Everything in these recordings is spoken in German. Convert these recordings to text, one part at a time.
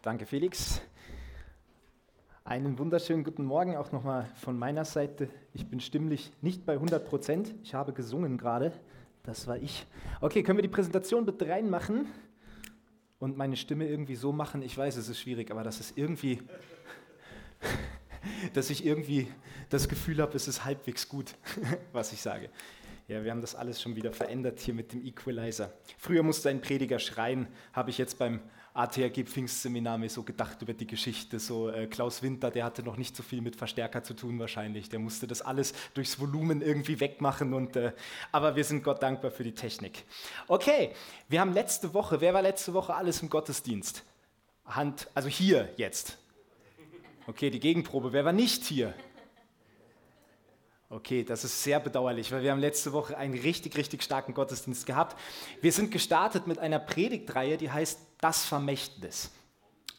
Danke, Felix. Einen wunderschönen guten Morgen auch nochmal von meiner Seite. Ich bin stimmlich nicht bei 100 Prozent. Ich habe gesungen gerade. Das war ich. Okay, können wir die Präsentation bitte reinmachen und meine Stimme irgendwie so machen? Ich weiß, es ist schwierig, aber das ist irgendwie, dass ich irgendwie das Gefühl habe, es ist halbwegs gut, was ich sage. Ja, wir haben das alles schon wieder verändert hier mit dem Equalizer. Früher musste ein Prediger schreien, habe ich jetzt beim ATRG Pfingstseminar mir so gedacht über die Geschichte. So äh, Klaus Winter, der hatte noch nicht so viel mit Verstärker zu tun wahrscheinlich. Der musste das alles durchs Volumen irgendwie wegmachen. Und, äh, aber wir sind Gott dankbar für die Technik. Okay, wir haben letzte Woche, wer war letzte Woche alles im Gottesdienst? Hand, also hier jetzt. Okay, die Gegenprobe, wer war nicht hier? Okay, das ist sehr bedauerlich, weil wir haben letzte Woche einen richtig, richtig starken Gottesdienst gehabt. Wir sind gestartet mit einer Predigtreihe, die heißt Das Vermächtnis.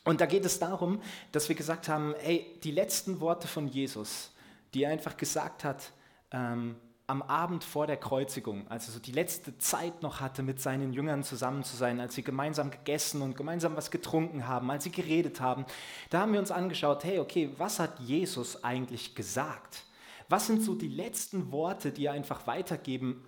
Und da geht es darum, dass wir gesagt haben, hey, die letzten Worte von Jesus, die er einfach gesagt hat ähm, am Abend vor der Kreuzigung, also so die letzte Zeit noch hatte, mit seinen Jüngern zusammen zu sein, als sie gemeinsam gegessen und gemeinsam was getrunken haben, als sie geredet haben, da haben wir uns angeschaut, hey, okay, was hat Jesus eigentlich gesagt? Was sind so die letzten Worte, die er einfach weitergeben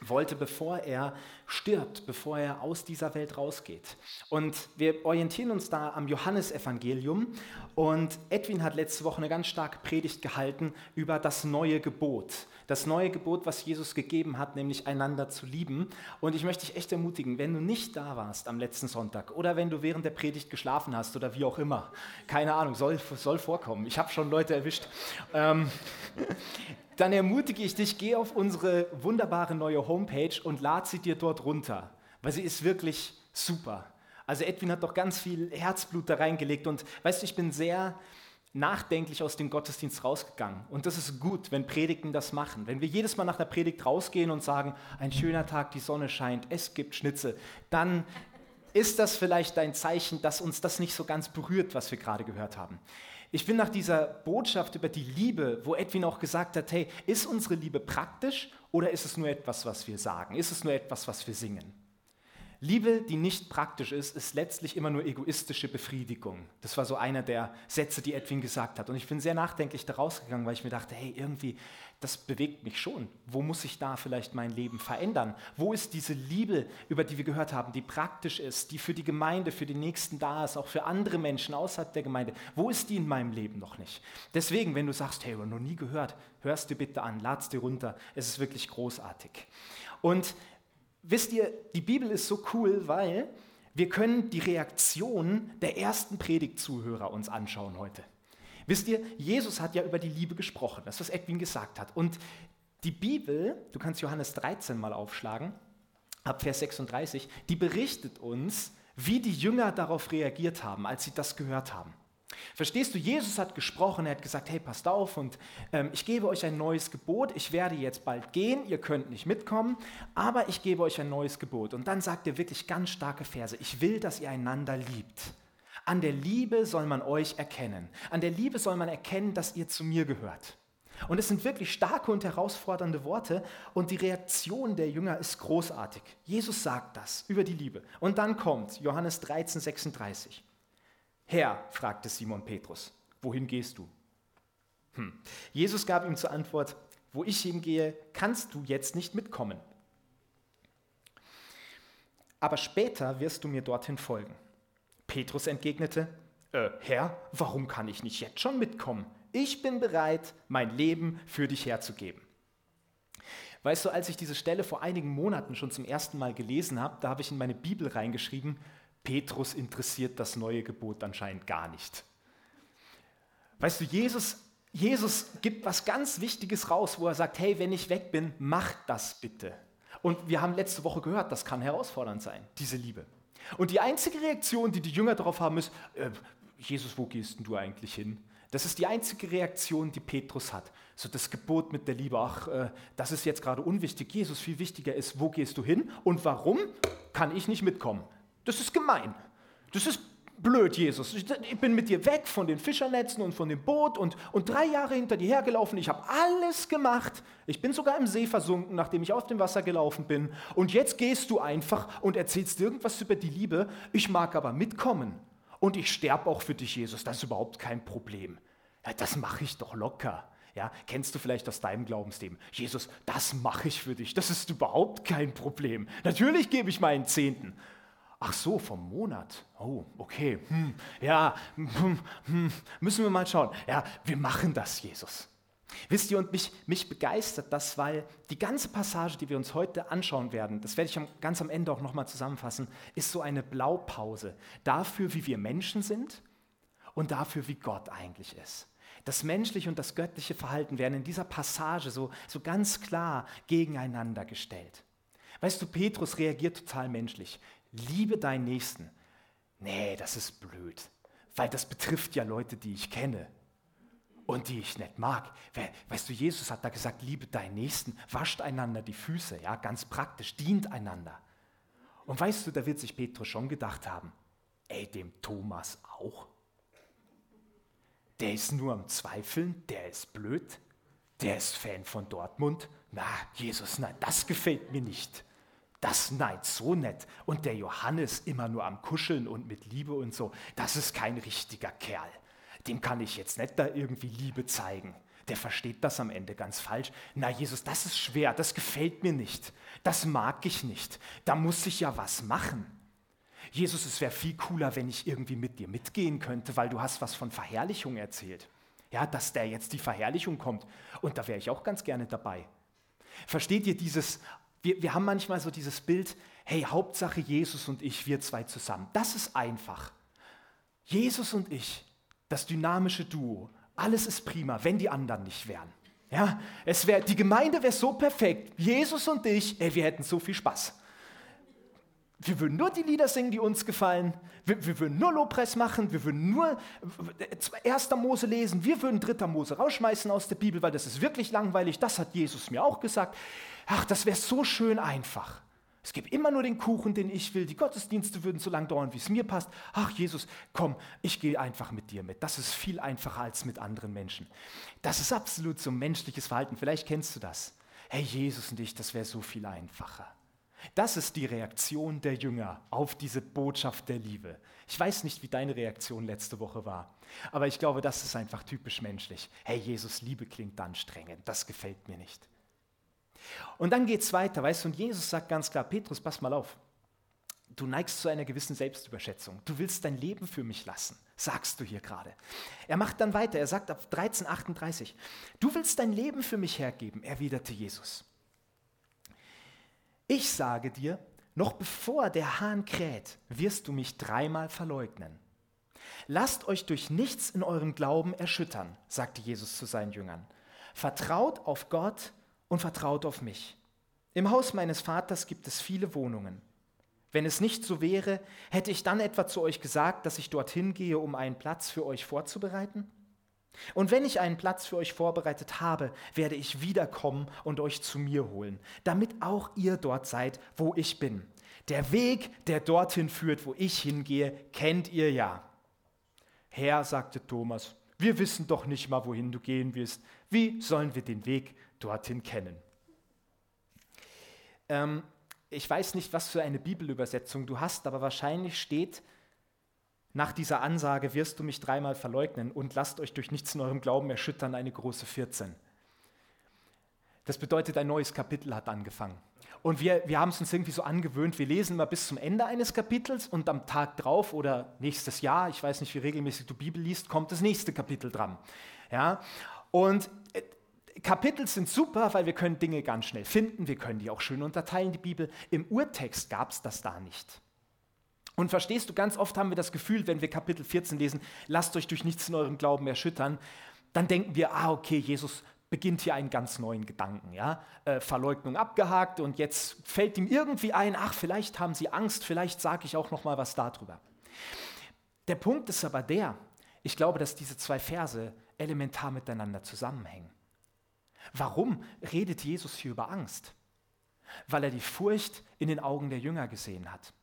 wollte, bevor er stirbt, bevor er aus dieser Welt rausgeht. Und wir orientieren uns da am Johannesevangelium. Und Edwin hat letzte Woche eine ganz starke Predigt gehalten über das neue Gebot das neue Gebot, was Jesus gegeben hat, nämlich einander zu lieben. Und ich möchte dich echt ermutigen, wenn du nicht da warst am letzten Sonntag oder wenn du während der Predigt geschlafen hast oder wie auch immer, keine Ahnung, soll, soll vorkommen. Ich habe schon Leute erwischt. Ähm, dann ermutige ich dich, geh auf unsere wunderbare neue Homepage und lad sie dir dort runter, weil sie ist wirklich super. Also Edwin hat doch ganz viel Herzblut da reingelegt und weißt du, ich bin sehr nachdenklich aus dem Gottesdienst rausgegangen. Und das ist gut, wenn Predigten das machen. Wenn wir jedes Mal nach der Predigt rausgehen und sagen, ein schöner Tag, die Sonne scheint, es gibt Schnitzel, dann ist das vielleicht ein Zeichen, dass uns das nicht so ganz berührt, was wir gerade gehört haben. Ich bin nach dieser Botschaft über die Liebe, wo Edwin auch gesagt hat, hey, ist unsere Liebe praktisch oder ist es nur etwas, was wir sagen? Ist es nur etwas, was wir singen? Liebe, die nicht praktisch ist, ist letztlich immer nur egoistische Befriedigung. Das war so einer der Sätze, die Edwin gesagt hat. Und ich bin sehr nachdenklich daraus gegangen, weil ich mir dachte, hey, irgendwie, das bewegt mich schon. Wo muss ich da vielleicht mein Leben verändern? Wo ist diese Liebe, über die wir gehört haben, die praktisch ist, die für die Gemeinde, für die Nächsten da ist, auch für andere Menschen außerhalb der Gemeinde? Wo ist die in meinem Leben noch nicht? Deswegen, wenn du sagst, hey, noch nie gehört, hörst dir bitte an, lad's dir runter. Es ist wirklich großartig. Und wisst ihr, die Bibel ist so cool, weil wir können die Reaktion der ersten Predigtzuhörer uns anschauen heute. Wisst ihr, Jesus hat ja über die Liebe gesprochen, das was Edwin gesagt hat. Und die Bibel, du kannst Johannes 13 mal aufschlagen, ab Vers 36, die berichtet uns, wie die Jünger darauf reagiert haben, als sie das gehört haben. Verstehst du, Jesus hat gesprochen, er hat gesagt, hey, passt auf und ähm, ich gebe euch ein neues Gebot, ich werde jetzt bald gehen, ihr könnt nicht mitkommen, aber ich gebe euch ein neues Gebot. Und dann sagt er wirklich ganz starke Verse, ich will, dass ihr einander liebt. An der Liebe soll man euch erkennen. An der Liebe soll man erkennen, dass ihr zu mir gehört. Und es sind wirklich starke und herausfordernde Worte und die Reaktion der Jünger ist großartig. Jesus sagt das über die Liebe. Und dann kommt Johannes 13, 36. Herr, fragte Simon Petrus, wohin gehst du? Hm. Jesus gab ihm zur Antwort, wo ich hingehe, kannst du jetzt nicht mitkommen. Aber später wirst du mir dorthin folgen. Petrus entgegnete, äh, Herr, warum kann ich nicht jetzt schon mitkommen? Ich bin bereit, mein Leben für dich herzugeben. Weißt du, als ich diese Stelle vor einigen Monaten schon zum ersten Mal gelesen habe, da habe ich in meine Bibel reingeschrieben, Petrus interessiert das neue Gebot anscheinend gar nicht. Weißt du, Jesus, Jesus gibt was ganz Wichtiges raus, wo er sagt, hey, wenn ich weg bin, mach das bitte. Und wir haben letzte Woche gehört, das kann herausfordernd sein, diese Liebe. Und die einzige Reaktion, die die Jünger darauf haben, ist, äh, Jesus, wo gehst denn du eigentlich hin? Das ist die einzige Reaktion, die Petrus hat. So das Gebot mit der Liebe, ach, äh, das ist jetzt gerade unwichtig. Jesus, viel wichtiger ist, wo gehst du hin und warum kann ich nicht mitkommen? Das ist gemein. Das ist blöd, Jesus. Ich, bin mit dir weg von den Fischernetzen und von dem Boot und, und drei Jahre hinter dir hergelaufen. Ich habe alles gemacht. Ich bin sogar im See versunken, nachdem ich auf dem Wasser gelaufen bin. Und jetzt gehst du einfach und erzählst irgendwas über die Liebe. Ich mag aber mitkommen. Und ich sterbe auch für dich, Jesus, das ist überhaupt kein Problem. Ja, das mache ich doch locker. Ja, kennst du vielleicht aus deinem Glaubensleben? Jesus, das mache ich für dich. Das ist überhaupt kein Problem. Natürlich gebe ich meinen Zehnten. Ach so, vom Monat. Oh, okay. Hm, ja, hm, hm, müssen wir mal schauen. Ja, wir machen das, Jesus. Wisst ihr, und mich, mich begeistert das, weil die ganze Passage, die wir uns heute anschauen werden, das werde ich ganz am Ende auch nochmal zusammenfassen, ist so eine Blaupause dafür, wie wir Menschen sind und dafür, wie Gott eigentlich ist. Das menschliche und das göttliche Verhalten werden in dieser Passage so, so ganz klar gegeneinander gestellt. Weißt du, Petrus reagiert total menschlich. Liebe deinen Nächsten. Nee, das ist blöd, weil das betrifft ja Leute, die ich kenne und die ich nicht mag. Weißt du, Jesus hat da gesagt, liebe deinen Nächsten, wascht einander die Füße, ja, ganz praktisch, dient einander. Und weißt du, da wird sich Petrus schon gedacht haben, ey, dem Thomas auch der ist nur am Zweifeln, der ist blöd, der ist Fan von Dortmund. Na, Jesus, nein, das gefällt mir nicht. Das, nein, so nett. Und der Johannes immer nur am Kuscheln und mit Liebe und so, das ist kein richtiger Kerl. Dem kann ich jetzt nicht da irgendwie Liebe zeigen. Der versteht das am Ende ganz falsch. Na, Jesus, das ist schwer, das gefällt mir nicht. Das mag ich nicht. Da muss ich ja was machen. Jesus, es wäre viel cooler, wenn ich irgendwie mit dir mitgehen könnte, weil du hast was von Verherrlichung erzählt. Ja, dass der jetzt die Verherrlichung kommt. Und da wäre ich auch ganz gerne dabei. Versteht ihr dieses, wir, wir haben manchmal so dieses Bild, hey, Hauptsache Jesus und ich, wir zwei zusammen. Das ist einfach. Jesus und ich, das dynamische Duo, alles ist prima, wenn die anderen nicht wären. Ja, es wär, die Gemeinde wäre so perfekt. Jesus und ich, ey, wir hätten so viel Spaß. Wir würden nur die Lieder singen, die uns gefallen. Wir, wir würden nur Lobpreis machen. Wir würden nur 1. Mose lesen. Wir würden 3. Mose rausschmeißen aus der Bibel, weil das ist wirklich langweilig. Das hat Jesus mir auch gesagt. Ach, das wäre so schön einfach. Es gibt immer nur den Kuchen, den ich will. Die Gottesdienste würden so lange dauern, wie es mir passt. Ach, Jesus, komm, ich gehe einfach mit dir mit. Das ist viel einfacher als mit anderen Menschen. Das ist absolut so menschliches Verhalten. Vielleicht kennst du das. Hey, Jesus und ich, das wäre so viel einfacher. Das ist die Reaktion der Jünger auf diese Botschaft der Liebe. Ich weiß nicht, wie deine Reaktion letzte Woche war, aber ich glaube, das ist einfach typisch menschlich. Hey, Jesus, Liebe klingt anstrengend, das gefällt mir nicht. Und dann geht es weiter, weißt du, und Jesus sagt ganz klar, Petrus, pass mal auf, du neigst zu einer gewissen Selbstüberschätzung, du willst dein Leben für mich lassen, sagst du hier gerade. Er macht dann weiter, er sagt auf 1338, du willst dein Leben für mich hergeben, erwiderte Jesus. Ich sage dir, noch bevor der Hahn kräht, wirst du mich dreimal verleugnen. Lasst euch durch nichts in eurem Glauben erschüttern, sagte Jesus zu seinen Jüngern. Vertraut auf Gott und vertraut auf mich. Im Haus meines Vaters gibt es viele Wohnungen. Wenn es nicht so wäre, hätte ich dann etwa zu euch gesagt, dass ich dorthin gehe, um einen Platz für euch vorzubereiten? Und wenn ich einen Platz für euch vorbereitet habe, werde ich wiederkommen und euch zu mir holen, damit auch ihr dort seid, wo ich bin. Der Weg, der dorthin führt, wo ich hingehe, kennt ihr ja. Herr, sagte Thomas, wir wissen doch nicht mal, wohin du gehen wirst. Wie sollen wir den Weg dorthin kennen? Ähm, ich weiß nicht, was für eine Bibelübersetzung du hast, aber wahrscheinlich steht, nach dieser Ansage wirst du mich dreimal verleugnen und lasst euch durch nichts in eurem Glauben erschüttern, eine große 14. Das bedeutet, ein neues Kapitel hat angefangen. Und wir, wir haben es uns irgendwie so angewöhnt, wir lesen mal bis zum Ende eines Kapitels und am Tag drauf oder nächstes Jahr, ich weiß nicht, wie regelmäßig du Bibel liest, kommt das nächste Kapitel dran. Ja? Und äh, Kapitel sind super, weil wir können Dinge ganz schnell finden, wir können die auch schön unterteilen, die Bibel. Im Urtext gab es das da nicht. Und verstehst du, ganz oft haben wir das Gefühl, wenn wir Kapitel 14 lesen, lasst euch durch nichts in eurem Glauben erschüttern, dann denken wir, ah, okay, Jesus beginnt hier einen ganz neuen Gedanken. Ja? Äh, Verleugnung abgehakt und jetzt fällt ihm irgendwie ein, ach, vielleicht haben sie Angst, vielleicht sage ich auch noch mal was darüber. Der Punkt ist aber der, ich glaube, dass diese zwei Verse elementar miteinander zusammenhängen. Warum redet Jesus hier über Angst? Weil er die Furcht in den Augen der Jünger gesehen hat.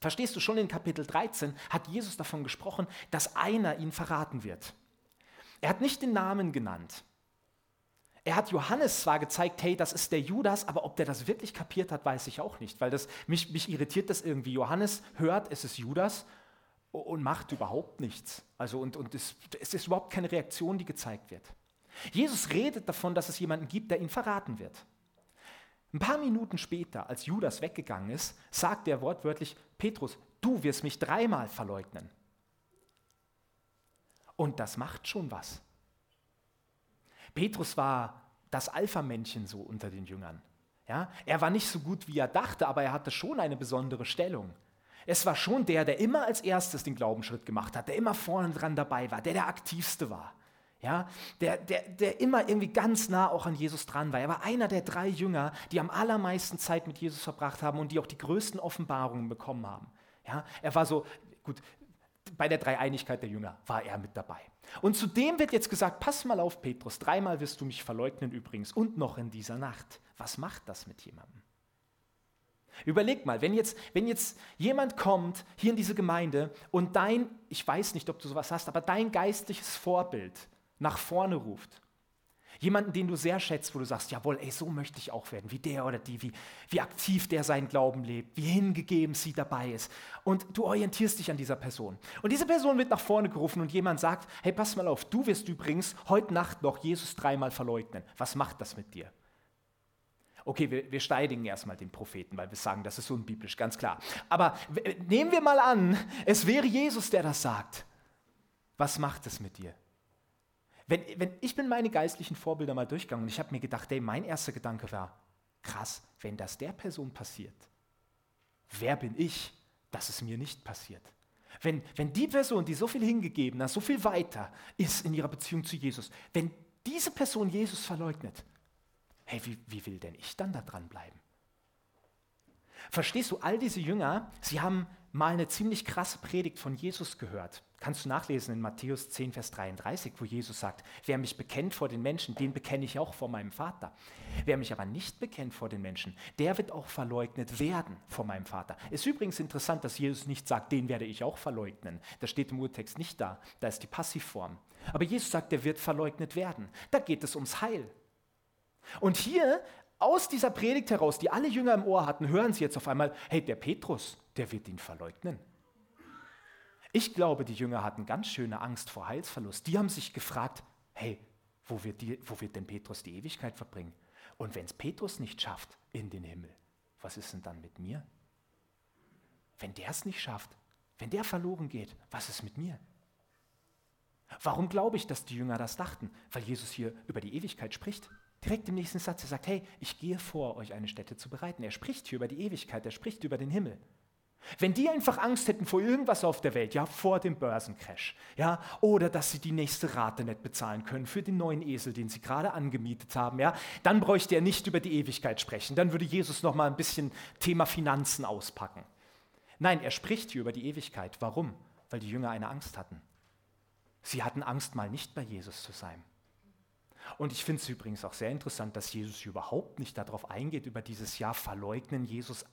Verstehst du, schon in Kapitel 13 hat Jesus davon gesprochen, dass einer ihn verraten wird. Er hat nicht den Namen genannt. Er hat Johannes zwar gezeigt, hey, das ist der Judas, aber ob der das wirklich kapiert hat, weiß ich auch nicht, weil das, mich, mich irritiert das irgendwie. Johannes hört, es ist Judas, und macht überhaupt nichts. Also und, und es, es ist überhaupt keine Reaktion, die gezeigt wird. Jesus redet davon, dass es jemanden gibt, der ihn verraten wird. Ein paar Minuten später, als Judas weggegangen ist, sagt er wortwörtlich, Petrus, du wirst mich dreimal verleugnen. Und das macht schon was. Petrus war das Alpha-Männchen so unter den Jüngern. Ja? Er war nicht so gut, wie er dachte, aber er hatte schon eine besondere Stellung. Es war schon der, der immer als erstes den Glaubensschritt gemacht hat, der immer vorne dran dabei war, der der aktivste war. Ja, der, der, der immer irgendwie ganz nah auch an Jesus dran war. Er war einer der drei Jünger, die am allermeisten Zeit mit Jesus verbracht haben und die auch die größten Offenbarungen bekommen haben. Ja, er war so, gut, bei der Dreieinigkeit der Jünger war er mit dabei. Und zudem wird jetzt gesagt, pass mal auf, Petrus, dreimal wirst du mich verleugnen übrigens und noch in dieser Nacht. Was macht das mit jemandem? Überleg mal, wenn jetzt, wenn jetzt jemand kommt hier in diese Gemeinde und dein, ich weiß nicht, ob du sowas hast, aber dein geistliches Vorbild nach vorne ruft. Jemanden, den du sehr schätzt, wo du sagst, jawohl, ey, so möchte ich auch werden, wie der oder die, wie, wie aktiv der seinen Glauben lebt, wie hingegeben sie dabei ist. Und du orientierst dich an dieser Person. Und diese Person wird nach vorne gerufen und jemand sagt, hey, pass mal auf, du wirst übrigens heute Nacht noch Jesus dreimal verleugnen. Was macht das mit dir? Okay, wir, wir steigen erstmal den Propheten, weil wir sagen, das ist unbiblisch, ganz klar. Aber nehmen wir mal an, es wäre Jesus, der das sagt. Was macht es mit dir? Wenn, wenn, ich bin meine geistlichen Vorbilder mal durchgegangen und ich habe mir gedacht, hey, mein erster Gedanke war, krass, wenn das der Person passiert, wer bin ich, dass es mir nicht passiert? Wenn, wenn die Person, die so viel hingegeben hat, so viel weiter ist in ihrer Beziehung zu Jesus, wenn diese Person Jesus verleugnet, hey, wie, wie will denn ich dann da dranbleiben? Verstehst du, all diese Jünger, sie haben mal eine ziemlich krasse Predigt von Jesus gehört. Kannst du nachlesen in Matthäus 10, Vers 33, wo Jesus sagt, wer mich bekennt vor den Menschen, den bekenne ich auch vor meinem Vater. Wer mich aber nicht bekennt vor den Menschen, der wird auch verleugnet werden vor meinem Vater. Ist übrigens interessant, dass Jesus nicht sagt, den werde ich auch verleugnen. Das steht im Urtext nicht da, da ist die Passivform. Aber Jesus sagt, der wird verleugnet werden. Da geht es ums Heil. Und hier aus dieser Predigt heraus, die alle Jünger im Ohr hatten, hören sie jetzt auf einmal, hey, der Petrus, der wird ihn verleugnen. Ich glaube, die Jünger hatten ganz schöne Angst vor Heilsverlust. Die haben sich gefragt, hey, wo wird, die, wo wird denn Petrus die Ewigkeit verbringen? Und wenn es Petrus nicht schafft in den Himmel, was ist denn dann mit mir? Wenn der es nicht schafft, wenn der verloren geht, was ist mit mir? Warum glaube ich, dass die Jünger das dachten? Weil Jesus hier über die Ewigkeit spricht. Direkt im nächsten Satz, er sagt, hey, ich gehe vor, euch eine Stätte zu bereiten. Er spricht hier über die Ewigkeit, er spricht über den Himmel. Wenn die einfach Angst hätten vor irgendwas auf der Welt, ja, vor dem Börsencrash, ja, oder dass sie die nächste Rate nicht bezahlen können für den neuen Esel, den sie gerade angemietet haben, ja, dann bräuchte er nicht über die Ewigkeit sprechen. Dann würde Jesus noch mal ein bisschen Thema Finanzen auspacken. Nein, er spricht hier über die Ewigkeit. Warum? Weil die Jünger eine Angst hatten. Sie hatten Angst, mal nicht bei Jesus zu sein. Und ich finde es übrigens auch sehr interessant, dass Jesus überhaupt nicht darauf eingeht, über dieses Jahr verleugnen, Jesus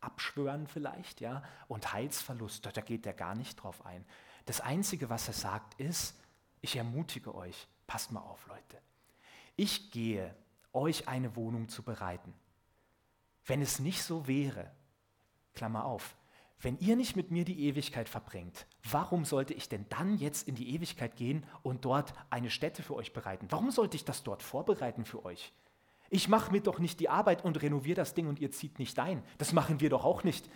abschwören vielleicht, ja, und Heilsverlust, da geht er gar nicht drauf ein. Das Einzige, was er sagt, ist, ich ermutige euch, passt mal auf, Leute. Ich gehe, euch eine Wohnung zu bereiten. Wenn es nicht so wäre, Klammer auf, wenn ihr nicht mit mir die Ewigkeit verbringt, warum sollte ich denn dann jetzt in die Ewigkeit gehen und dort eine Stätte für euch bereiten? Warum sollte ich das dort vorbereiten für euch? Ich mache mir doch nicht die Arbeit und renoviere das Ding und ihr zieht nicht ein. Das machen wir doch auch nicht.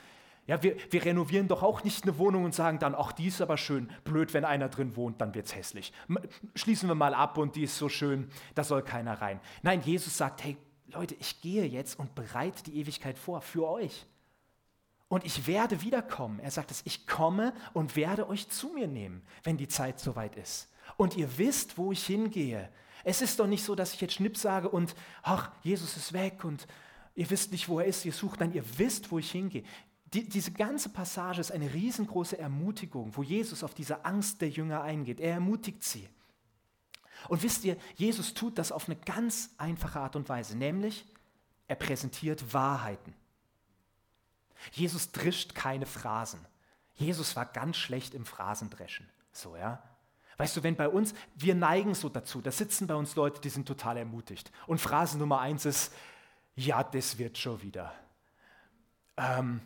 Ja, wir, wir renovieren doch auch nicht eine Wohnung und sagen dann, ach, die ist aber schön. Blöd, wenn einer drin wohnt, dann wird es hässlich. Schließen wir mal ab und die ist so schön, da soll keiner rein. Nein, Jesus sagt, hey Leute, ich gehe jetzt und bereite die Ewigkeit vor für euch. Und ich werde wiederkommen. Er sagt es, ich komme und werde euch zu mir nehmen, wenn die Zeit soweit ist. Und ihr wisst, wo ich hingehe. Es ist doch nicht so, dass ich jetzt Schnipp sage und, ach, Jesus ist weg und ihr wisst nicht, wo er ist, ihr sucht, nein, ihr wisst, wo ich hingehe. Die, diese ganze Passage ist eine riesengroße Ermutigung, wo Jesus auf diese Angst der Jünger eingeht. Er ermutigt sie. Und wisst ihr, Jesus tut das auf eine ganz einfache Art und Weise, nämlich er präsentiert Wahrheiten. Jesus drischt keine Phrasen. Jesus war ganz schlecht im Phrasendreschen. So, ja. Weißt du, wenn bei uns, wir neigen so dazu, da sitzen bei uns Leute, die sind total ermutigt. Und Phrase Nummer eins ist, ja, das wird schon wieder. Ähm,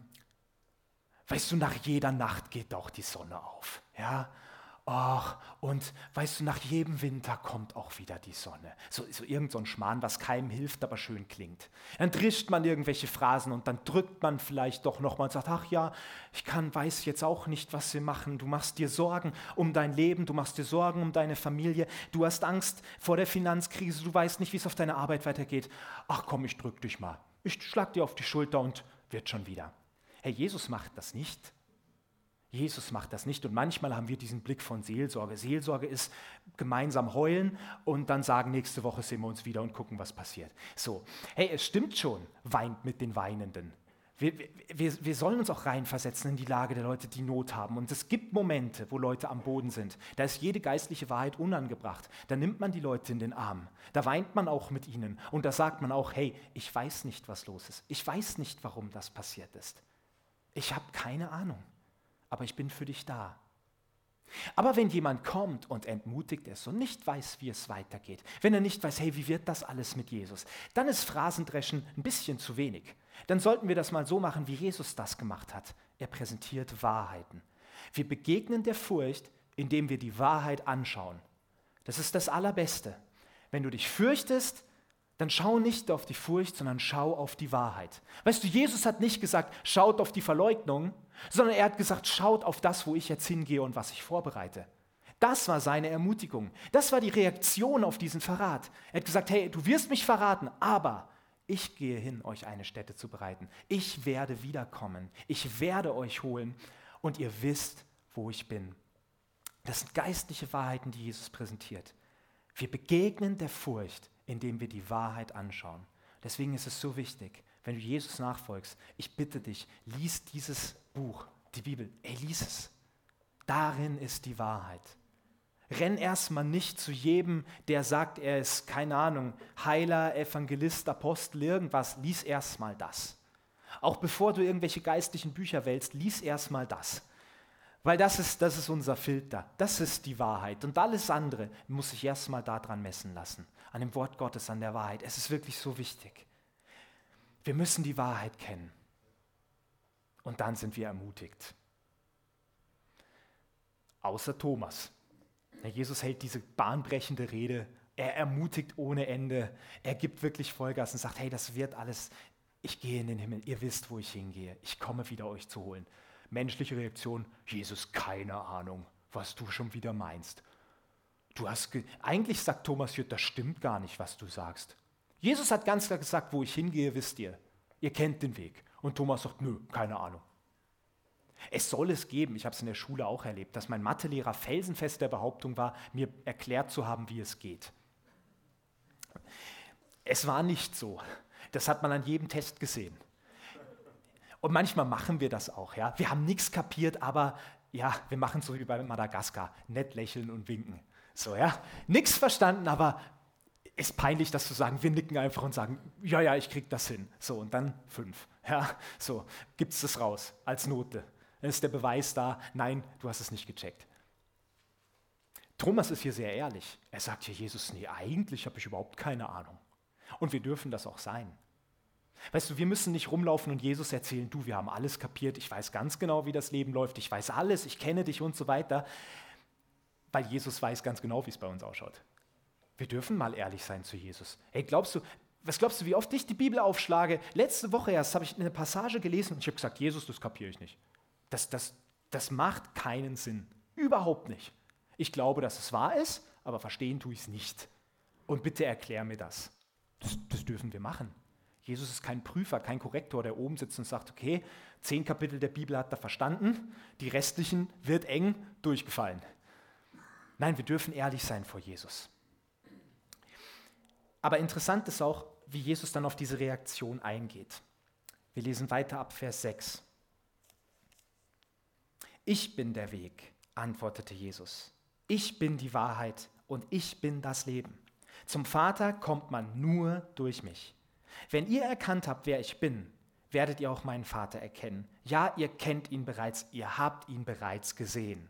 weißt du, nach jeder Nacht geht auch die Sonne auf. Ja, Ach, und weißt du, nach jedem Winter kommt auch wieder die Sonne. So, so irgend so ein Schmarrn, was keinem hilft, aber schön klingt. Dann drischt man irgendwelche Phrasen und dann drückt man vielleicht doch nochmal und sagt, ach ja, ich kann, weiß jetzt auch nicht, was wir machen. Du machst dir Sorgen um dein Leben, du machst dir Sorgen um deine Familie, du hast Angst vor der Finanzkrise, du weißt nicht, wie es auf deine Arbeit weitergeht. Ach komm, ich drück dich mal. Ich schlag dir auf die Schulter und wird schon wieder. Herr Jesus macht das nicht. Jesus macht das nicht und manchmal haben wir diesen Blick von Seelsorge. Seelsorge ist gemeinsam heulen und dann sagen, nächste Woche sehen wir uns wieder und gucken, was passiert. So, hey, es stimmt schon, weint mit den Weinenden. Wir, wir, wir sollen uns auch reinversetzen in die Lage der Leute, die Not haben. Und es gibt Momente, wo Leute am Boden sind. Da ist jede geistliche Wahrheit unangebracht. Da nimmt man die Leute in den Arm. Da weint man auch mit ihnen. Und da sagt man auch, hey, ich weiß nicht, was los ist. Ich weiß nicht, warum das passiert ist. Ich habe keine Ahnung aber ich bin für dich da. Aber wenn jemand kommt und entmutigt ist und nicht weiß, wie es weitergeht, wenn er nicht weiß, hey, wie wird das alles mit Jesus, dann ist Phrasendreschen ein bisschen zu wenig. Dann sollten wir das mal so machen, wie Jesus das gemacht hat. Er präsentiert Wahrheiten. Wir begegnen der Furcht, indem wir die Wahrheit anschauen. Das ist das Allerbeste. Wenn du dich fürchtest, dann schau nicht auf die Furcht, sondern schau auf die Wahrheit. Weißt du, Jesus hat nicht gesagt, schaut auf die Verleugnung, sondern er hat gesagt, schaut auf das, wo ich jetzt hingehe und was ich vorbereite. Das war seine Ermutigung. Das war die Reaktion auf diesen Verrat. Er hat gesagt, hey, du wirst mich verraten, aber ich gehe hin, euch eine Stätte zu bereiten. Ich werde wiederkommen. Ich werde euch holen und ihr wisst, wo ich bin. Das sind geistliche Wahrheiten, die Jesus präsentiert. Wir begegnen der Furcht, indem wir die Wahrheit anschauen. Deswegen ist es so wichtig, wenn du Jesus nachfolgst, ich bitte dich, lies dieses Buch, die Bibel, ey, lies es. Darin ist die Wahrheit. Renn erstmal nicht zu jedem, der sagt, er ist, keine Ahnung, Heiler, Evangelist, Apostel, irgendwas. Lies erstmal das. Auch bevor du irgendwelche geistlichen Bücher wählst, lies erstmal das. Weil das ist, das ist unser Filter, das ist die Wahrheit. Und alles andere muss sich erstmal daran messen lassen, an dem Wort Gottes, an der Wahrheit. Es ist wirklich so wichtig. Wir müssen die Wahrheit kennen. Und dann sind wir ermutigt. Außer Thomas. Jesus hält diese bahnbrechende Rede. Er ermutigt ohne Ende. Er gibt wirklich Vollgas und sagt, hey, das wird alles. Ich gehe in den Himmel. Ihr wisst, wo ich hingehe. Ich komme wieder euch zu holen. Menschliche Reaktion, Jesus, keine Ahnung, was du schon wieder meinst. Du hast eigentlich sagt Thomas Jütt, das stimmt gar nicht, was du sagst. Jesus hat ganz klar gesagt, wo ich hingehe, wisst ihr. Ihr kennt den Weg. Und Thomas sagt, nö, keine Ahnung. Es soll es geben, ich habe es in der Schule auch erlebt, dass mein Mathelehrer felsenfest der Behauptung war, mir erklärt zu haben, wie es geht. Es war nicht so. Das hat man an jedem Test gesehen. Und manchmal machen wir das auch. Ja? Wir haben nichts kapiert, aber ja, wir machen es so wie bei Madagaskar. Nett lächeln und winken. So, ja. Nichts verstanden, aber ist peinlich, das zu sagen. Wir nicken einfach und sagen, ja, ja, ich krieg das hin. So, und dann fünf. Ja, so, gibt es das raus als Note. Dann ist der Beweis da, nein, du hast es nicht gecheckt. Thomas ist hier sehr ehrlich. Er sagt hier, Jesus, nee, eigentlich habe ich überhaupt keine Ahnung. Und wir dürfen das auch sein. Weißt du, wir müssen nicht rumlaufen und Jesus erzählen, du, wir haben alles kapiert, ich weiß ganz genau, wie das Leben läuft, ich weiß alles, ich kenne dich und so weiter, weil Jesus weiß ganz genau, wie es bei uns ausschaut. Wir dürfen mal ehrlich sein zu Jesus. Hey, glaubst du, was glaubst du, wie oft ich die Bibel aufschlage? Letzte Woche erst habe ich eine Passage gelesen und ich habe gesagt, Jesus, das kapiere ich nicht. Das, das, das macht keinen Sinn. Überhaupt nicht. Ich glaube, dass es wahr ist, aber verstehen tue ich es nicht. Und bitte erklär mir das. das. Das dürfen wir machen. Jesus ist kein Prüfer, kein Korrektor, der oben sitzt und sagt, okay, zehn Kapitel der Bibel hat er verstanden, die restlichen wird eng durchgefallen. Nein, wir dürfen ehrlich sein vor Jesus. Aber interessant ist auch, wie Jesus dann auf diese Reaktion eingeht. Wir lesen weiter ab Vers 6. Ich bin der Weg, antwortete Jesus. Ich bin die Wahrheit und ich bin das Leben. Zum Vater kommt man nur durch mich. Wenn ihr erkannt habt, wer ich bin, werdet ihr auch meinen Vater erkennen. Ja, ihr kennt ihn bereits, ihr habt ihn bereits gesehen.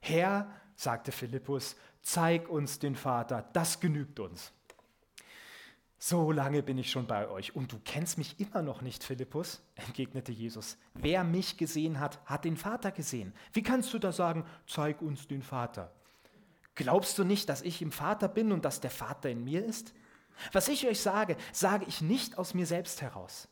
Herr, sagte Philippus, zeig uns den Vater, das genügt uns. So lange bin ich schon bei euch und du kennst mich immer noch nicht, Philippus, entgegnete Jesus. Wer mich gesehen hat, hat den Vater gesehen. Wie kannst du da sagen, zeig uns den Vater? Glaubst du nicht, dass ich im Vater bin und dass der Vater in mir ist? Was ich euch sage, sage ich nicht aus mir selbst heraus.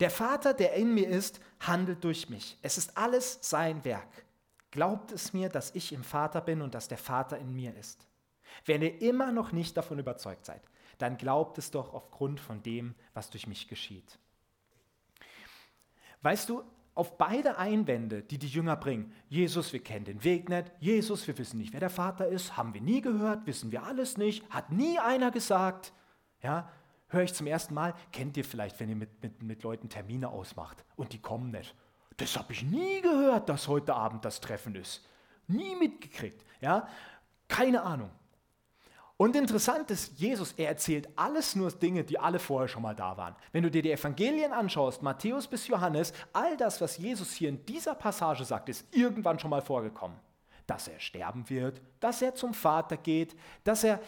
Der Vater, der in mir ist, handelt durch mich. Es ist alles sein Werk. Glaubt es mir, dass ich im Vater bin und dass der Vater in mir ist. Wenn ihr immer noch nicht davon überzeugt seid, dann glaubt es doch aufgrund von dem, was durch mich geschieht. Weißt du, auf beide Einwände, die die Jünger bringen, Jesus, wir kennen den Weg nicht, Jesus, wir wissen nicht, wer der Vater ist, haben wir nie gehört, wissen wir alles nicht, hat nie einer gesagt, ja, höre ich zum ersten Mal, kennt ihr vielleicht, wenn ihr mit, mit, mit Leuten Termine ausmacht und die kommen nicht. Das habe ich nie gehört, dass heute Abend das Treffen ist. Nie mitgekriegt. Ja? Keine Ahnung. Und interessant ist, Jesus, er erzählt alles nur Dinge, die alle vorher schon mal da waren. Wenn du dir die Evangelien anschaust, Matthäus bis Johannes, all das, was Jesus hier in dieser Passage sagt, ist irgendwann schon mal vorgekommen. Dass er sterben wird, dass er zum Vater geht, dass, er,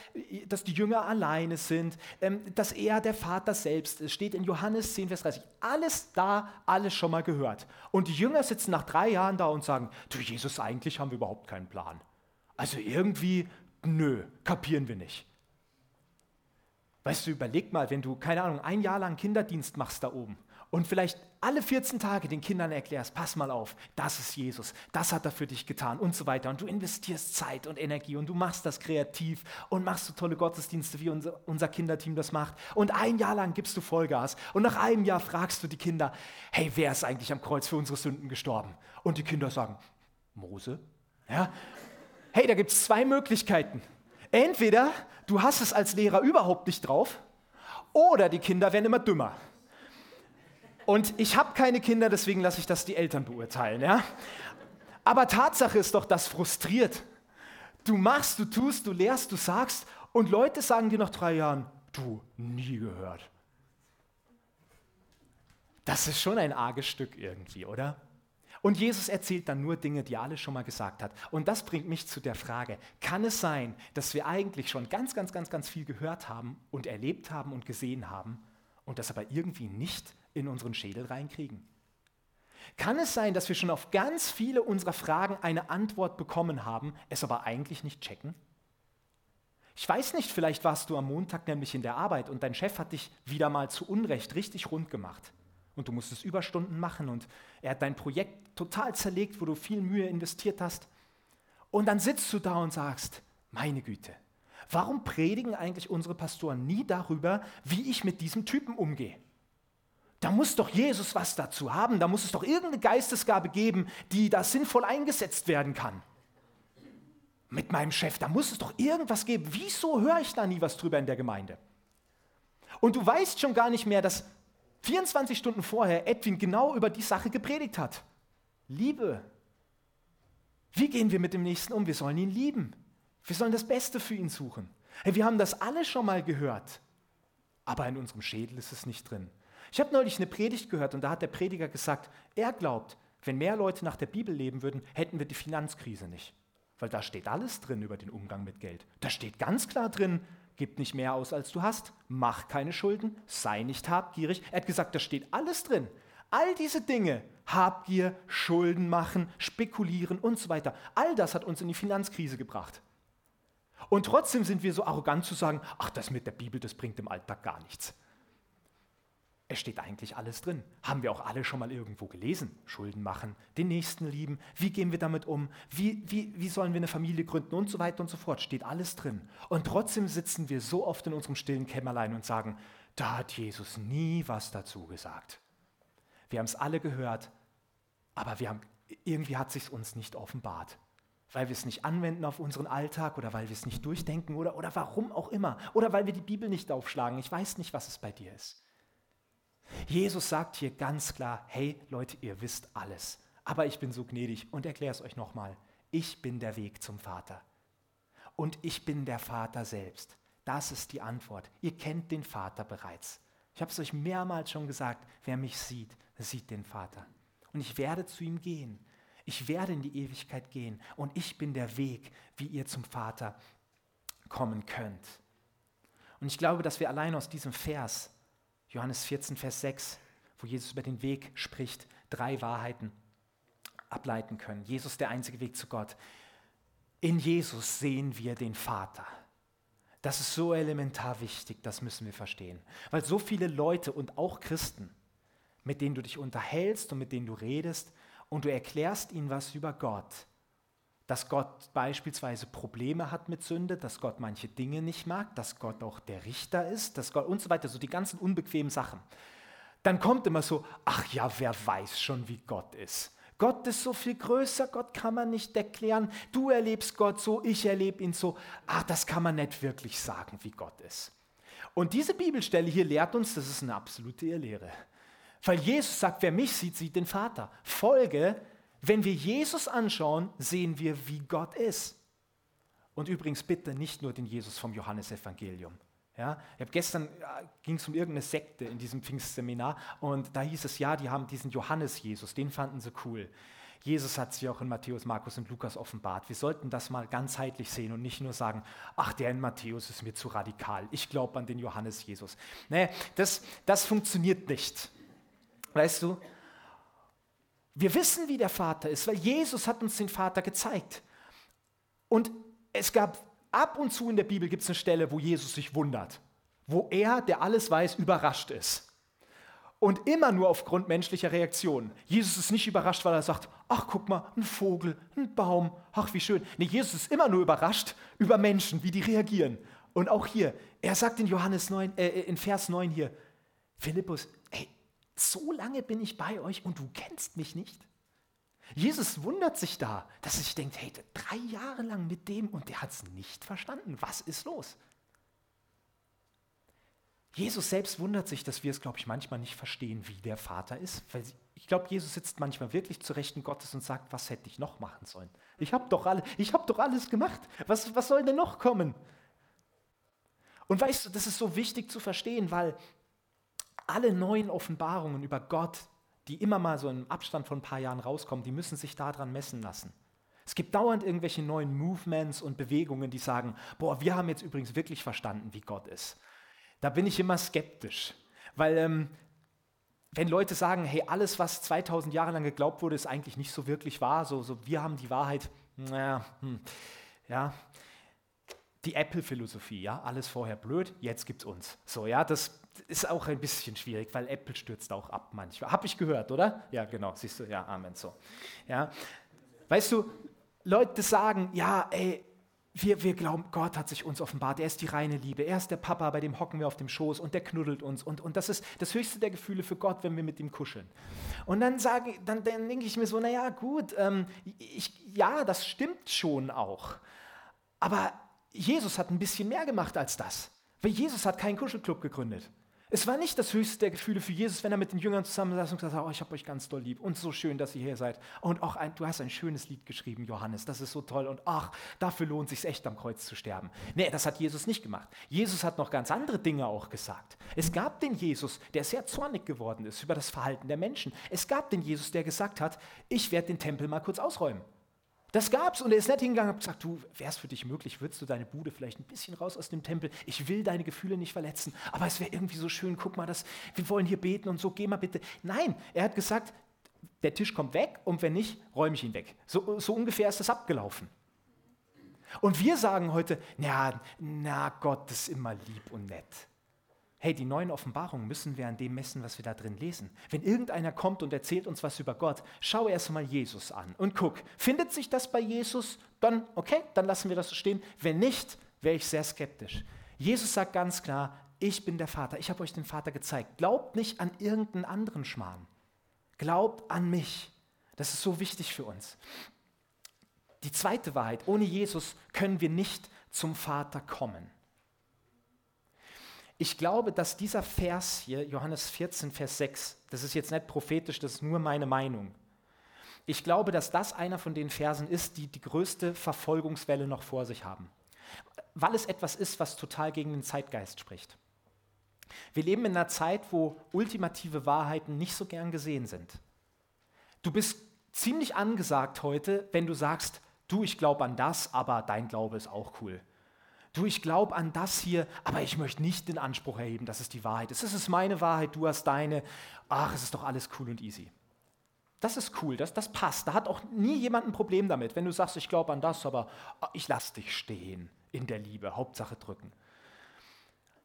dass die Jünger alleine sind, ähm, dass er der Vater selbst ist, steht in Johannes 10, Vers 30. Alles da, alles schon mal gehört. Und die Jünger sitzen nach drei Jahren da und sagen, du Jesus, eigentlich haben wir überhaupt keinen Plan. Also irgendwie nö, kapieren wir nicht. Weißt du, überleg mal, wenn du, keine Ahnung, ein Jahr lang Kinderdienst machst da oben und vielleicht alle 14 Tage den Kindern erklärst, pass mal auf, das ist Jesus, das hat er für dich getan und so weiter. Und du investierst Zeit und Energie und du machst das kreativ und machst so tolle Gottesdienste, wie unser, unser Kinderteam das macht. Und ein Jahr lang gibst du Vollgas und nach einem Jahr fragst du die Kinder, hey, wer ist eigentlich am Kreuz für unsere Sünden gestorben? Und die Kinder sagen, Mose. Ja? hey, da gibt es zwei Möglichkeiten. Entweder du hast es als Lehrer überhaupt nicht drauf oder die Kinder werden immer dümmer. Und ich habe keine Kinder, deswegen lasse ich das die Eltern beurteilen. Ja? Aber Tatsache ist doch, das frustriert. Du machst, du tust, du lehrst, du sagst und Leute sagen dir nach drei Jahren, du, nie gehört. Das ist schon ein arges Stück irgendwie, oder? Und Jesus erzählt dann nur Dinge, die er alle schon mal gesagt hat. Und das bringt mich zu der Frage, kann es sein, dass wir eigentlich schon ganz, ganz, ganz, ganz viel gehört haben und erlebt haben und gesehen haben und das aber irgendwie nicht in unseren Schädel reinkriegen? Kann es sein, dass wir schon auf ganz viele unserer Fragen eine Antwort bekommen haben, es aber eigentlich nicht checken? Ich weiß nicht, vielleicht warst du am Montag nämlich in der Arbeit und dein Chef hat dich wieder mal zu Unrecht richtig rund gemacht und du musstest Überstunden machen und er hat dein Projekt total zerlegt, wo du viel Mühe investiert hast. Und dann sitzt du da und sagst, meine Güte, warum predigen eigentlich unsere Pastoren nie darüber, wie ich mit diesem Typen umgehe? Da muss doch Jesus was dazu haben, da muss es doch irgendeine Geistesgabe geben, die da sinnvoll eingesetzt werden kann. Mit meinem Chef, da muss es doch irgendwas geben. Wieso höre ich da nie was drüber in der Gemeinde? Und du weißt schon gar nicht mehr, dass 24 Stunden vorher Edwin genau über die Sache gepredigt hat. Liebe. Wie gehen wir mit dem Nächsten um? Wir sollen ihn lieben. Wir sollen das Beste für ihn suchen. Hey, wir haben das alle schon mal gehört, aber in unserem Schädel ist es nicht drin. Ich habe neulich eine Predigt gehört und da hat der Prediger gesagt, er glaubt, wenn mehr Leute nach der Bibel leben würden, hätten wir die Finanzkrise nicht. Weil da steht alles drin über den Umgang mit Geld. Da steht ganz klar drin, Gib nicht mehr aus, als du hast. Mach keine Schulden. Sei nicht habgierig. Er hat gesagt, da steht alles drin. All diese Dinge, Habgier, Schulden machen, spekulieren und so weiter, all das hat uns in die Finanzkrise gebracht. Und trotzdem sind wir so arrogant zu sagen, ach, das mit der Bibel, das bringt im Alltag gar nichts. Es steht eigentlich alles drin. Haben wir auch alle schon mal irgendwo gelesen. Schulden machen, den Nächsten lieben, wie gehen wir damit um, wie, wie, wie sollen wir eine Familie gründen und so weiter und so fort. Steht alles drin. Und trotzdem sitzen wir so oft in unserem stillen Kämmerlein und sagen, da hat Jesus nie was dazu gesagt. Wir haben es alle gehört, aber wir haben, irgendwie hat sich uns nicht offenbart. Weil wir es nicht anwenden auf unseren Alltag oder weil wir es nicht durchdenken oder, oder warum auch immer. Oder weil wir die Bibel nicht aufschlagen. Ich weiß nicht, was es bei dir ist. Jesus sagt hier ganz klar, hey Leute, ihr wisst alles, aber ich bin so gnädig und erkläre es euch nochmal. Ich bin der Weg zum Vater. Und ich bin der Vater selbst. Das ist die Antwort. Ihr kennt den Vater bereits. Ich habe es euch mehrmals schon gesagt, wer mich sieht, sieht den Vater. Und ich werde zu ihm gehen. Ich werde in die Ewigkeit gehen. Und ich bin der Weg, wie ihr zum Vater kommen könnt. Und ich glaube, dass wir allein aus diesem Vers, Johannes 14, Vers 6, wo Jesus über den Weg spricht, drei Wahrheiten ableiten können. Jesus der einzige Weg zu Gott. In Jesus sehen wir den Vater. Das ist so elementar wichtig, das müssen wir verstehen. Weil so viele Leute und auch Christen, mit denen du dich unterhältst und mit denen du redest und du erklärst ihnen was über Gott, dass Gott beispielsweise Probleme hat mit Sünde, dass Gott manche Dinge nicht mag, dass Gott auch der Richter ist, dass Gott und so weiter, so die ganzen unbequemen Sachen. Dann kommt immer so, ach ja, wer weiß schon, wie Gott ist. Gott ist so viel größer, Gott kann man nicht erklären. Du erlebst Gott so, ich erlebe ihn so. Ach, das kann man nicht wirklich sagen, wie Gott ist. Und diese Bibelstelle hier lehrt uns, das ist eine absolute Irrlehre. Weil Jesus sagt, wer mich sieht, sieht den Vater. Folge, wenn wir Jesus anschauen, sehen wir, wie Gott ist. Und übrigens bitte nicht nur den Jesus vom Johannesevangelium. Ja, ich gestern ging es um irgendeine Sekte in diesem Pfingstseminar und da hieß es ja, die haben diesen Johannes Jesus, den fanden sie cool. Jesus hat sich auch in Matthäus, Markus und Lukas offenbart. Wir sollten das mal ganzheitlich sehen und nicht nur sagen, ach, der in Matthäus ist mir zu radikal. Ich glaube an den Johannes Jesus. Nee, das, das funktioniert nicht. Weißt du? Wir wissen, wie der Vater ist, weil Jesus hat uns den Vater gezeigt. Und es gab ab und zu in der Bibel gibt es eine Stelle, wo Jesus sich wundert, wo er, der alles weiß, überrascht ist. Und immer nur aufgrund menschlicher Reaktionen. Jesus ist nicht überrascht, weil er sagt, ach guck mal, ein Vogel, ein Baum, ach wie schön. Nee, Jesus ist immer nur überrascht über Menschen, wie die reagieren. Und auch hier, er sagt in Johannes 9, äh, in Vers 9 hier, Philippus, so lange bin ich bei euch und du kennst mich nicht? Jesus wundert sich da, dass er sich denkt, hey, drei Jahre lang mit dem und der hat es nicht verstanden. Was ist los? Jesus selbst wundert sich, dass wir es, glaube ich, manchmal nicht verstehen, wie der Vater ist. Weil ich glaube, Jesus sitzt manchmal wirklich zu Rechten Gottes und sagt, was hätte ich noch machen sollen? Ich habe doch, alle, hab doch alles gemacht. Was, was soll denn noch kommen? Und weißt du, das ist so wichtig zu verstehen, weil alle neuen Offenbarungen über Gott, die immer mal so im Abstand von ein paar Jahren rauskommen, die müssen sich daran messen lassen. Es gibt dauernd irgendwelche neuen Movements und Bewegungen, die sagen, boah, wir haben jetzt übrigens wirklich verstanden, wie Gott ist. Da bin ich immer skeptisch, weil ähm, wenn Leute sagen, hey, alles, was 2000 Jahre lang geglaubt wurde, ist eigentlich nicht so wirklich wahr, so, so wir haben die Wahrheit, naja, hm, ja, die Apple-Philosophie, ja, alles vorher blöd, jetzt gibt's uns. So, ja, das ist auch ein bisschen schwierig, weil Apple stürzt auch ab manchmal. Habe ich gehört, oder? Ja, genau, siehst du, ja, Amen, so. Ja. Weißt du, Leute sagen, ja, ey, wir, wir glauben, Gott hat sich uns offenbart, er ist die reine Liebe, er ist der Papa, bei dem hocken wir auf dem Schoß und der knuddelt uns und, und das ist das höchste der Gefühle für Gott, wenn wir mit ihm kuscheln. Und dann sage dann, dann denke ich mir so, naja gut, ähm, ich, ja, das stimmt schon auch, aber Jesus hat ein bisschen mehr gemacht als das, weil Jesus hat keinen Kuschelclub gegründet. Es war nicht das höchste der Gefühle für Jesus, wenn er mit den Jüngern zusammensaß und gesagt hat, oh, ich habe euch ganz doll lieb und so schön, dass ihr hier seid. Und auch ein, du hast ein schönes Lied geschrieben, Johannes, das ist so toll und ach, dafür lohnt sich echt am Kreuz zu sterben. Nee, das hat Jesus nicht gemacht. Jesus hat noch ganz andere Dinge auch gesagt. Es gab den Jesus, der sehr zornig geworden ist über das Verhalten der Menschen. Es gab den Jesus, der gesagt hat, ich werde den Tempel mal kurz ausräumen. Das gab's und er ist nicht hingegangen und gesagt, du, wäre es für dich möglich, würdest du deine Bude vielleicht ein bisschen raus aus dem Tempel? Ich will deine Gefühle nicht verletzen, aber es wäre irgendwie so schön, guck mal, das, wir wollen hier beten und so, geh mal bitte. Nein, er hat gesagt, der Tisch kommt weg und wenn nicht, räume ich ihn weg. So, so ungefähr ist das abgelaufen. Und wir sagen heute, na, na Gott ist immer lieb und nett. Hey, die neuen Offenbarungen müssen wir an dem messen, was wir da drin lesen. Wenn irgendeiner kommt und erzählt uns was über Gott, schau erst mal Jesus an und guck, findet sich das bei Jesus? Dann, okay, dann lassen wir das so stehen. Wenn nicht, wäre ich sehr skeptisch. Jesus sagt ganz klar, ich bin der Vater, ich habe euch den Vater gezeigt. Glaubt nicht an irgendeinen anderen Schmarrn. Glaubt an mich. Das ist so wichtig für uns. Die zweite Wahrheit, ohne Jesus können wir nicht zum Vater kommen. Ich glaube, dass dieser Vers hier, Johannes 14, Vers 6, das ist jetzt nicht prophetisch, das ist nur meine Meinung. Ich glaube, dass das einer von den Versen ist, die die größte Verfolgungswelle noch vor sich haben. Weil es etwas ist, was total gegen den Zeitgeist spricht. Wir leben in einer Zeit, wo ultimative Wahrheiten nicht so gern gesehen sind. Du bist ziemlich angesagt heute, wenn du sagst, du, ich glaube an das, aber dein Glaube ist auch cool. Du, ich glaube an das hier, aber ich möchte nicht den Anspruch erheben, dass es die Wahrheit ist. Es ist meine Wahrheit, du hast deine. Ach, es ist doch alles cool und easy. Das ist cool, das, das passt. Da hat auch nie jemand ein Problem damit, wenn du sagst, ich glaube an das, aber ah, ich lass dich stehen in der Liebe, Hauptsache drücken.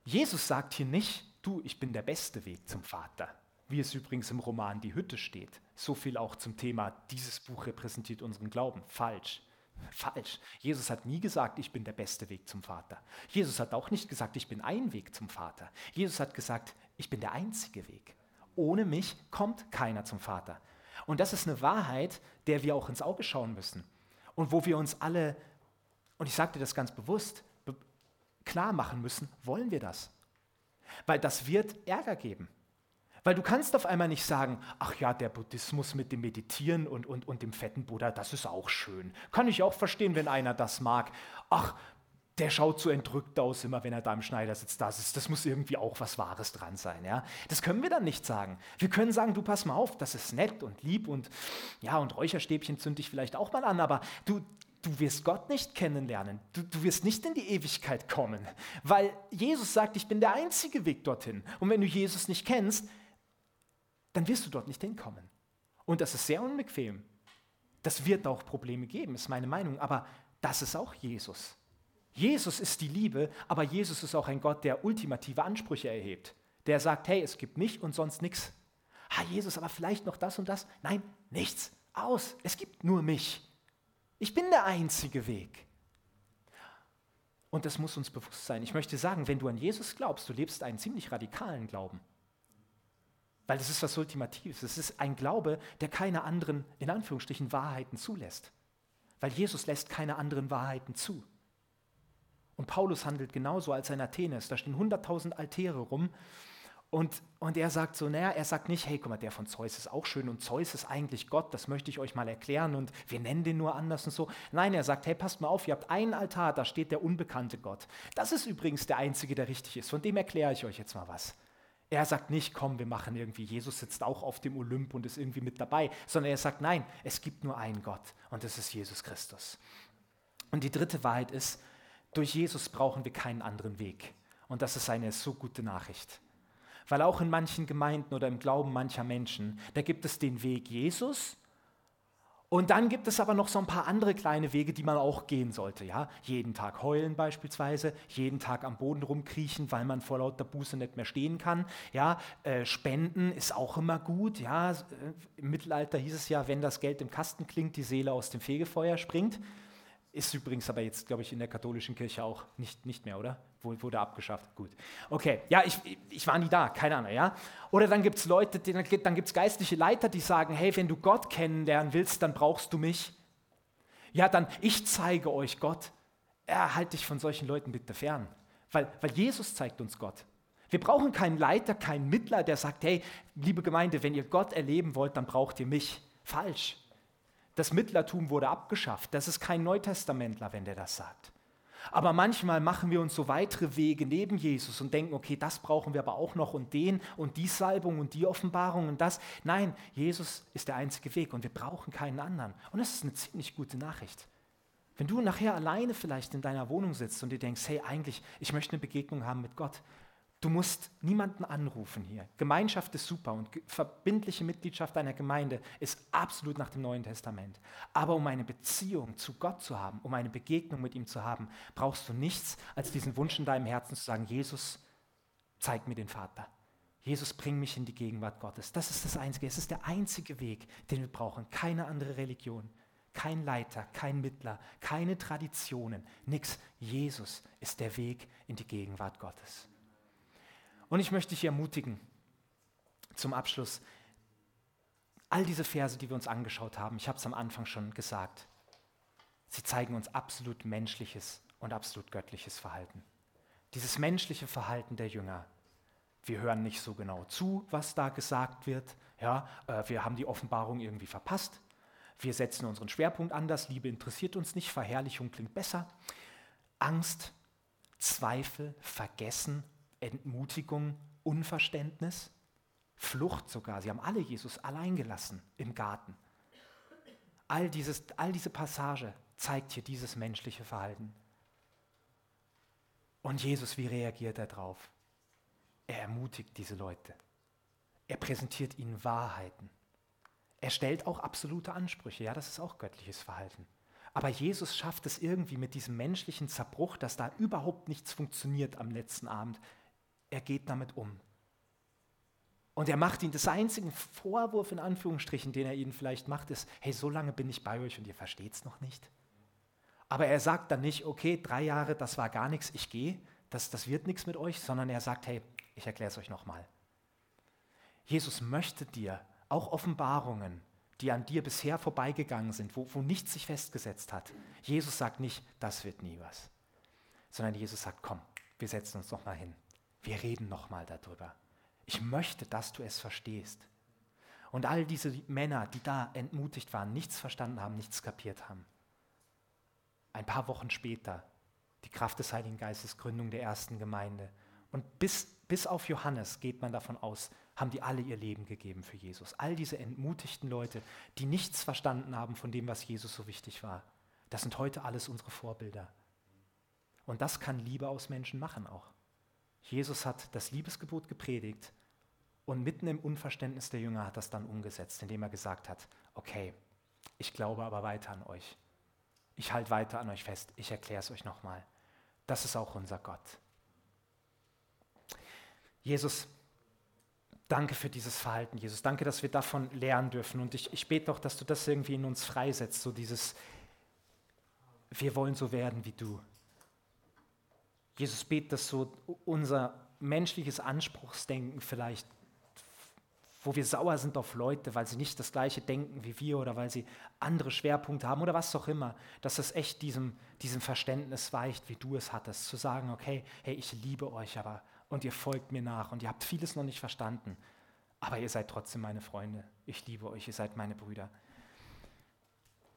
Jesus sagt hier nicht, du, ich bin der beste Weg zum Vater, wie es übrigens im Roman Die Hütte steht. So viel auch zum Thema, dieses Buch repräsentiert unseren Glauben. Falsch. Falsch. Jesus hat nie gesagt, ich bin der beste Weg zum Vater. Jesus hat auch nicht gesagt, ich bin ein Weg zum Vater. Jesus hat gesagt, ich bin der einzige Weg. Ohne mich kommt keiner zum Vater. Und das ist eine Wahrheit, der wir auch ins Auge schauen müssen. Und wo wir uns alle, und ich sage dir das ganz bewusst, be klar machen müssen, wollen wir das? Weil das wird Ärger geben. Weil du kannst auf einmal nicht sagen, ach ja, der Buddhismus mit dem Meditieren und, und, und dem fetten Buddha, das ist auch schön. Kann ich auch verstehen, wenn einer das mag. Ach, der schaut so entrückt aus, immer wenn er da im Schneider sitzt. Das, ist, das muss irgendwie auch was Wahres dran sein. Ja? Das können wir dann nicht sagen. Wir können sagen, du pass mal auf, das ist nett und lieb und ja, und Räucherstäbchen zünd ich vielleicht auch mal an, aber du, du wirst Gott nicht kennenlernen. Du, du wirst nicht in die Ewigkeit kommen, weil Jesus sagt, ich bin der einzige Weg dorthin. Und wenn du Jesus nicht kennst, dann wirst du dort nicht hinkommen. Und das ist sehr unbequem. Das wird auch Probleme geben, ist meine Meinung. Aber das ist auch Jesus. Jesus ist die Liebe, aber Jesus ist auch ein Gott, der ultimative Ansprüche erhebt. Der sagt, hey, es gibt mich und sonst nichts. Ah, Jesus, aber vielleicht noch das und das. Nein, nichts. Aus. Es gibt nur mich. Ich bin der einzige Weg. Und das muss uns bewusst sein. Ich möchte sagen, wenn du an Jesus glaubst, du lebst einen ziemlich radikalen Glauben. Weil das ist was Ultimatives. Es ist ein Glaube, der keine anderen, in Anführungsstrichen, Wahrheiten zulässt. Weil Jesus lässt keine anderen Wahrheiten zu. Und Paulus handelt genauso als ein Athenes. Da stehen 100.000 Altäre rum. Und, und er sagt so, naja, er sagt nicht, hey, guck mal, der von Zeus ist auch schön und Zeus ist eigentlich Gott, das möchte ich euch mal erklären und wir nennen den nur anders und so. Nein, er sagt, hey, passt mal auf, ihr habt einen Altar, da steht der unbekannte Gott. Das ist übrigens der einzige, der richtig ist. Von dem erkläre ich euch jetzt mal was. Er sagt nicht, komm, wir machen irgendwie, Jesus sitzt auch auf dem Olymp und ist irgendwie mit dabei, sondern er sagt, nein, es gibt nur einen Gott und das ist Jesus Christus. Und die dritte Wahrheit ist, durch Jesus brauchen wir keinen anderen Weg. Und das ist eine so gute Nachricht. Weil auch in manchen Gemeinden oder im Glauben mancher Menschen, da gibt es den Weg Jesus und dann gibt es aber noch so ein paar andere kleine Wege, die man auch gehen sollte. Ja? Jeden Tag heulen beispielsweise, jeden Tag am Boden rumkriechen, weil man vor lauter Buße nicht mehr stehen kann. Ja? Äh, Spenden ist auch immer gut. Ja? Äh, Im Mittelalter hieß es ja, wenn das Geld im Kasten klingt, die Seele aus dem Fegefeuer springt. Ist übrigens aber jetzt, glaube ich, in der katholischen Kirche auch nicht, nicht mehr, oder? Wurde abgeschafft. Gut. Okay, ja, ich, ich war nie da, keine Ahnung, ja. Oder dann gibt es Leute, die, dann gibt es geistliche Leiter, die sagen, hey, wenn du Gott kennenlernen willst, dann brauchst du mich. Ja, dann, ich zeige euch Gott. Ja, halt dich von solchen Leuten bitte fern. Weil, weil Jesus zeigt uns Gott. Wir brauchen keinen Leiter, keinen Mittler, der sagt, hey, liebe Gemeinde, wenn ihr Gott erleben wollt, dann braucht ihr mich. Falsch. Das Mittlertum wurde abgeschafft. Das ist kein Neutestamentler, wenn der das sagt. Aber manchmal machen wir uns so weitere Wege neben Jesus und denken, okay, das brauchen wir aber auch noch und den und die Salbung und die Offenbarung und das. Nein, Jesus ist der einzige Weg und wir brauchen keinen anderen. Und das ist eine ziemlich gute Nachricht. Wenn du nachher alleine vielleicht in deiner Wohnung sitzt und dir denkst, hey, eigentlich, ich möchte eine Begegnung haben mit Gott, Du musst niemanden anrufen hier. Gemeinschaft ist super und verbindliche Mitgliedschaft einer Gemeinde ist absolut nach dem Neuen Testament. Aber um eine Beziehung zu Gott zu haben, um eine Begegnung mit ihm zu haben, brauchst du nichts als diesen Wunsch in deinem Herzen zu sagen, Jesus, zeig mir den Vater. Jesus, bring mich in die Gegenwart Gottes. Das ist das Einzige. Es ist der einzige Weg, den wir brauchen. Keine andere Religion, kein Leiter, kein Mittler, keine Traditionen, nichts. Jesus ist der Weg in die Gegenwart Gottes. Und ich möchte dich ermutigen, zum Abschluss, all diese Verse, die wir uns angeschaut haben, ich habe es am Anfang schon gesagt, sie zeigen uns absolut menschliches und absolut göttliches Verhalten. Dieses menschliche Verhalten der Jünger, wir hören nicht so genau zu, was da gesagt wird. Ja, äh, wir haben die Offenbarung irgendwie verpasst. Wir setzen unseren Schwerpunkt anders. Liebe interessiert uns nicht. Verherrlichung klingt besser. Angst, Zweifel, Vergessen Entmutigung, Unverständnis, Flucht sogar. Sie haben alle Jesus allein gelassen im Garten. All, dieses, all diese Passage zeigt hier dieses menschliche Verhalten. Und Jesus, wie reagiert er drauf? Er ermutigt diese Leute. Er präsentiert ihnen Wahrheiten. Er stellt auch absolute Ansprüche. Ja, das ist auch göttliches Verhalten. Aber Jesus schafft es irgendwie mit diesem menschlichen Zerbruch, dass da überhaupt nichts funktioniert am letzten Abend. Er geht damit um. Und er macht ihnen, das einzige Vorwurf in Anführungsstrichen, den er ihnen vielleicht macht, ist, hey, so lange bin ich bei euch und ihr versteht es noch nicht. Aber er sagt dann nicht, okay, drei Jahre, das war gar nichts, ich gehe, das, das wird nichts mit euch, sondern er sagt, hey, ich erkläre es euch nochmal. Jesus möchte dir auch Offenbarungen die an dir bisher vorbeigegangen sind, wo, wo nichts sich festgesetzt hat. Jesus sagt nicht, das wird nie was, sondern Jesus sagt, komm, wir setzen uns noch mal hin. Wir reden noch mal darüber. Ich möchte, dass du es verstehst. Und all diese Männer, die da entmutigt waren, nichts verstanden haben, nichts kapiert haben. Ein paar Wochen später, die Kraft des Heiligen Geistes, Gründung der ersten Gemeinde. Und bis, bis auf Johannes geht man davon aus, haben die alle ihr Leben gegeben für Jesus. All diese entmutigten Leute, die nichts verstanden haben von dem, was Jesus so wichtig war. Das sind heute alles unsere Vorbilder. Und das kann Liebe aus Menschen machen auch. Jesus hat das Liebesgebot gepredigt und mitten im Unverständnis der Jünger hat das dann umgesetzt, indem er gesagt hat, okay, ich glaube aber weiter an euch. Ich halte weiter an euch fest. Ich erkläre es euch nochmal. Das ist auch unser Gott. Jesus, Danke für dieses Verhalten, Jesus. Danke, dass wir davon lernen dürfen. Und ich, ich bete doch, dass du das irgendwie in uns freisetzt, so dieses, wir wollen so werden wie du. Jesus, bete, dass so unser menschliches Anspruchsdenken vielleicht, wo wir sauer sind auf Leute, weil sie nicht das gleiche denken wie wir oder weil sie andere Schwerpunkte haben oder was auch immer, dass das echt diesem, diesem Verständnis weicht, wie du es hattest, zu sagen, okay, hey, ich liebe euch, aber und ihr folgt mir nach und ihr habt vieles noch nicht verstanden, aber ihr seid trotzdem meine Freunde. Ich liebe euch, ihr seid meine Brüder.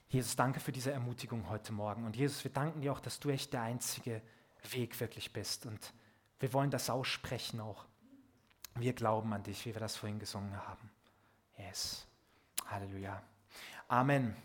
Jesus, danke für diese Ermutigung heute Morgen. Und Jesus, wir danken dir auch, dass du echt der einzige Weg wirklich bist. Und wir wollen das aussprechen auch. Wir glauben an dich, wie wir das vorhin gesungen haben. Yes. Halleluja. Amen.